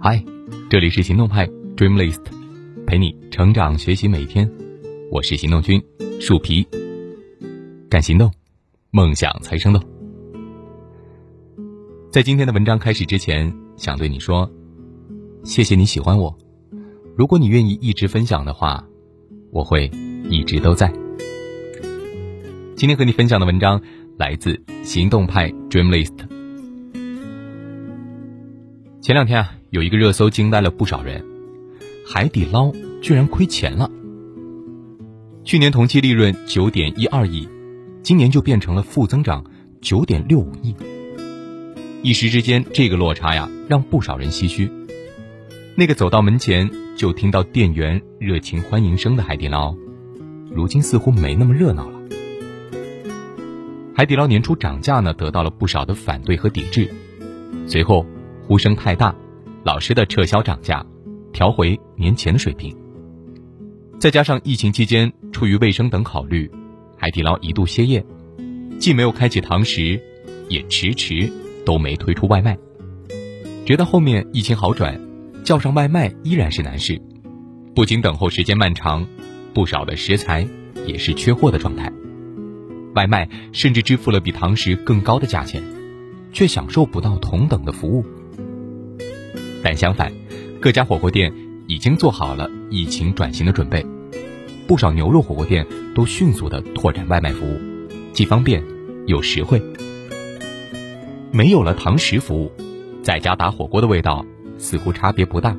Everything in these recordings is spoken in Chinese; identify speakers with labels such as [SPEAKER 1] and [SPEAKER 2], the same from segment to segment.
[SPEAKER 1] 嗨，这里是行动派 Dreamlist，陪你成长学习每一天。我是行动君树皮，敢行动，梦想才生动。在今天的文章开始之前，想对你说，谢谢你喜欢我。如果你愿意一直分享的话，我会一直都在。今天和你分享的文章来自行动派 Dreamlist。前两天啊。有一个热搜惊呆了不少人，海底捞居然亏钱了。去年同期利润九点一二亿，今年就变成了负增长九点六五亿。一时之间，这个落差呀，让不少人唏嘘。那个走到门前就听到店员热情欢迎声的海底捞，如今似乎没那么热闹了。海底捞年初涨价呢，得到了不少的反对和抵制，随后呼声太大。老师的撤销涨价，调回年前的水平。再加上疫情期间出于卫生等考虑，海底捞一度歇业，既没有开启堂食，也迟迟都没推出外卖。直到后面疫情好转，叫上外卖依然是难事，不仅等候时间漫长，不少的食材也是缺货的状态。外卖甚至支付了比堂食更高的价钱，却享受不到同等的服务。但相反，各家火锅店已经做好了疫情转型的准备，不少牛肉火锅店都迅速的拓展外卖服务，既方便又实惠。没有了堂食服务，在家打火锅的味道似乎差别不大。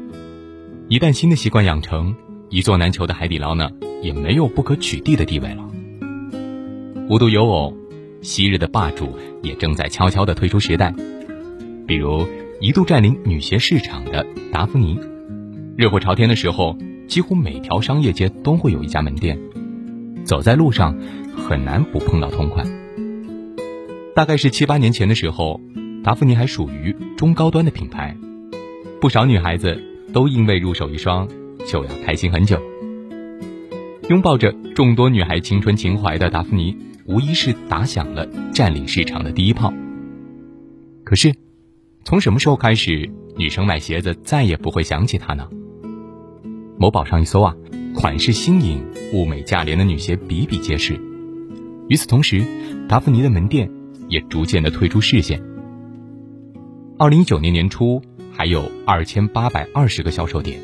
[SPEAKER 1] 一旦新的习惯养成，一座难求的海底捞呢，也没有不可取缔的地位了。无独有偶，昔日的霸主也正在悄悄的退出时代，比如。一度占领女鞋市场的达芙妮，热火朝天的时候，几乎每条商业街都会有一家门店，走在路上很难不碰到同款。大概是七八年前的时候，达芙妮还属于中高端的品牌，不少女孩子都因为入手一双就要开心很久。拥抱着众多女孩青春情怀的达芙妮，无疑是打响了占领市场的第一炮。可是。从什么时候开始，女生买鞋子再也不会想起它呢？某宝上一搜啊，款式新颖、物美价廉的女鞋比比皆是。与此同时，达芙妮的门店也逐渐的退出视线。二零一九年年初还有二千八百二十个销售点，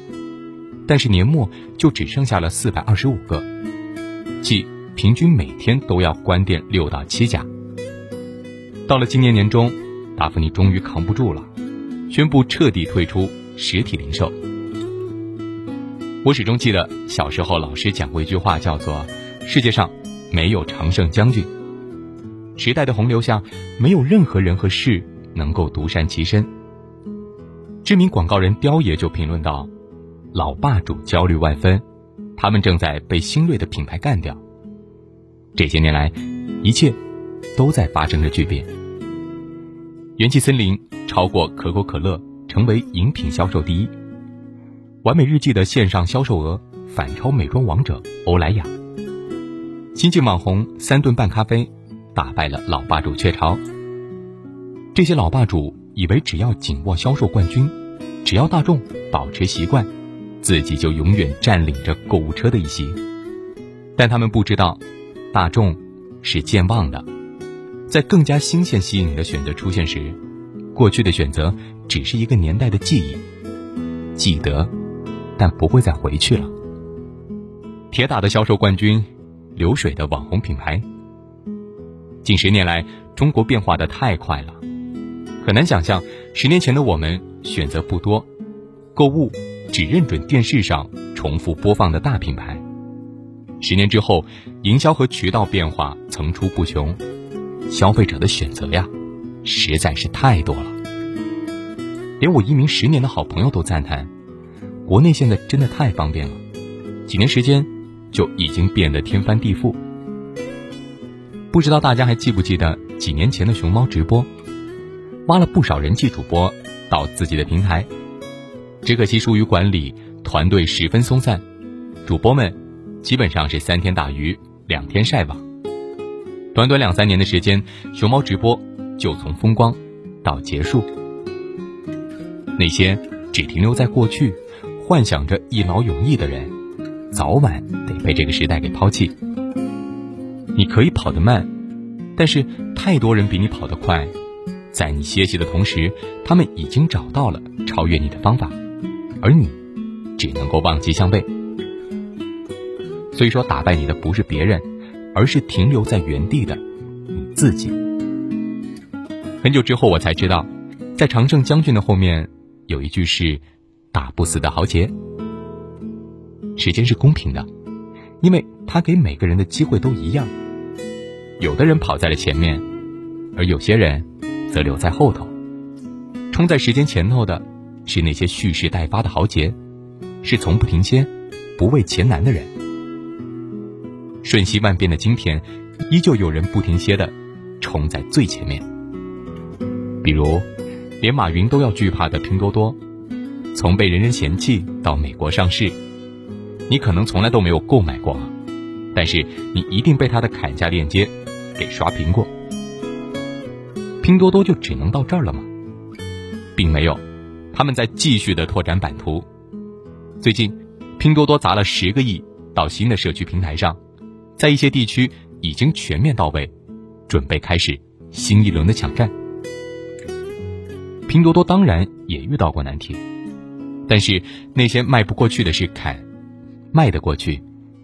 [SPEAKER 1] 但是年末就只剩下了四百二十五个，即平均每天都要关店六到七家。到了今年年中。达芙妮终于扛不住了，宣布彻底退出实体零售。我始终记得小时候老师讲过一句话，叫做“世界上没有常胜将军”。时代的洪流下，没有任何人和事能够独善其身。知名广告人刁爷就评论道：“老霸主焦虑万分，他们正在被新锐的品牌干掉。”这些年来，一切都在发生着巨变。元气森林超过可口可乐，成为饮品销售第一。完美日记的线上销售额反超美妆王者欧莱雅。新晋网红三顿半咖啡打败了老霸主雀巢。这些老霸主以为只要紧握销售冠军，只要大众保持习惯，自己就永远占领着购物车的一席。但他们不知道，大众是健忘的。在更加新鲜、吸引你的选择出现时，过去的选择只是一个年代的记忆，记得，但不会再回去了。铁打的销售冠军，流水的网红品牌。近十年来，中国变化的太快了，很难想象十年前的我们选择不多，购物只认准电视上重复播放的大品牌。十年之后，营销和渠道变化层出不穷。消费者的选择呀，实在是太多了。连我一名十年的好朋友都赞叹，国内现在真的太方便了，几年时间就已经变得天翻地覆。不知道大家还记不记得几年前的熊猫直播，挖了不少人气主播到自己的平台，只可惜疏于管理，团队十分松散，主播们基本上是三天打鱼两天晒网。短短两三年的时间，熊猫直播就从风光到结束。那些只停留在过去，幻想着一劳永逸的人，早晚得被这个时代给抛弃。你可以跑得慢，但是太多人比你跑得快，在你歇息的同时，他们已经找到了超越你的方法，而你只能够望其项背。所以说，打败你的不是别人，而是停留在原地的你自己。很久之后，我才知道，在常胜将军的后面有一句是“打不死的豪杰”。时间是公平的，因为他给每个人的机会都一样。有的人跑在了前面，而有些人则留在后头。冲在时间前头的，是那些蓄势待发的豪杰，是从不停歇、不畏前难的人。瞬息万变的今天，依旧有人不停歇的冲在最前面。比如，连马云都要惧怕的拼多多，从被人人嫌弃到美国上市，你可能从来都没有购买过，但是你一定被他的砍价链接。给刷屏过，拼多多就只能到这儿了吗？并没有，他们在继续的拓展版图。最近，拼多多砸了十个亿到新的社区平台上，在一些地区已经全面到位，准备开始新一轮的抢占。拼多多当然也遇到过难题，但是那些迈不过去的是坎，迈得过去，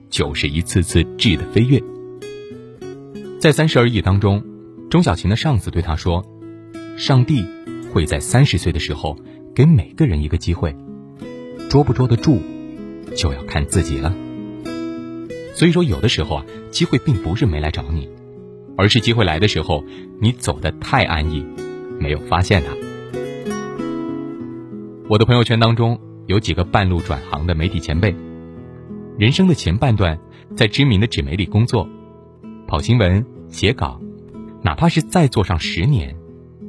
[SPEAKER 1] 就是一次次质的飞跃。在三十而已当中，钟小琴的上司对他说：“上帝会在三十岁的时候给每个人一个机会，捉不捉得住，就要看自己了。所以说，有的时候啊，机会并不是没来找你，而是机会来的时候，你走得太安逸，没有发现它。”我的朋友圈当中有几个半路转行的媒体前辈，人生的前半段在知名的纸媒里工作。跑新闻、写稿，哪怕是再做上十年，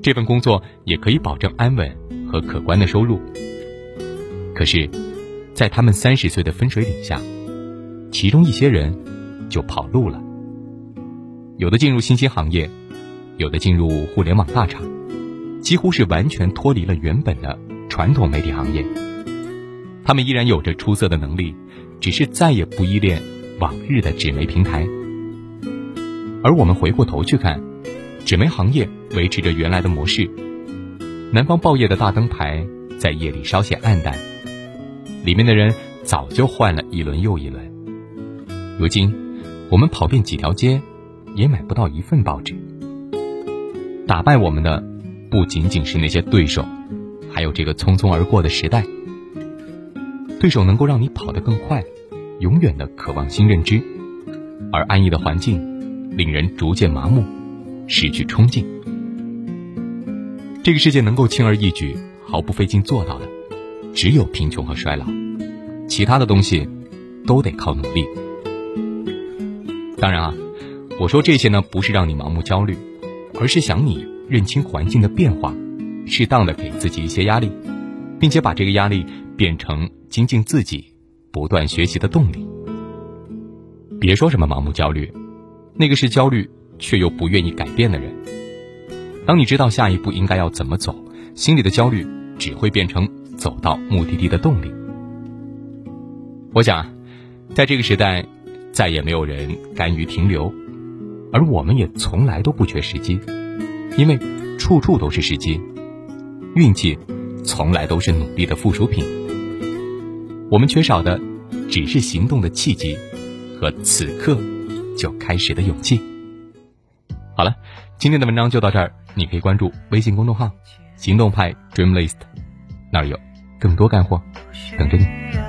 [SPEAKER 1] 这份工作也可以保证安稳和可观的收入。可是，在他们三十岁的分水岭下，其中一些人就跑路了。有的进入新兴行业，有的进入互联网大厂，几乎是完全脱离了原本的传统媒体行业。他们依然有着出色的能力，只是再也不依恋往日的纸媒平台。而我们回过头去看，纸媒行业维持着原来的模式。南方报业的大灯牌在夜里稍显暗淡，里面的人早就换了一轮又一轮。如今，我们跑遍几条街，也买不到一份报纸。打败我们的，不仅仅是那些对手，还有这个匆匆而过的时代。对手能够让你跑得更快，永远的渴望新认知，而安逸的环境。令人逐渐麻木，失去冲劲。这个世界能够轻而易举、毫不费劲做到的，只有贫穷和衰老，其他的东西都得靠努力。当然啊，我说这些呢，不是让你盲目焦虑，而是想你认清环境的变化，适当的给自己一些压力，并且把这个压力变成精进自己、不断学习的动力。别说什么盲目焦虑。那个是焦虑却又不愿意改变的人。当你知道下一步应该要怎么走，心里的焦虑只会变成走到目的地的动力。我想，在这个时代，再也没有人甘于停留，而我们也从来都不缺时机，因为处处都是时机。运气从来都是努力的附属品。我们缺少的只是行动的契机和此刻。就开始的勇气。好了，今天的文章就到这儿。你可以关注微信公众号“行动派 Dreamlist”，那儿有更多干货等着你。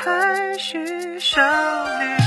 [SPEAKER 2] 还是少女。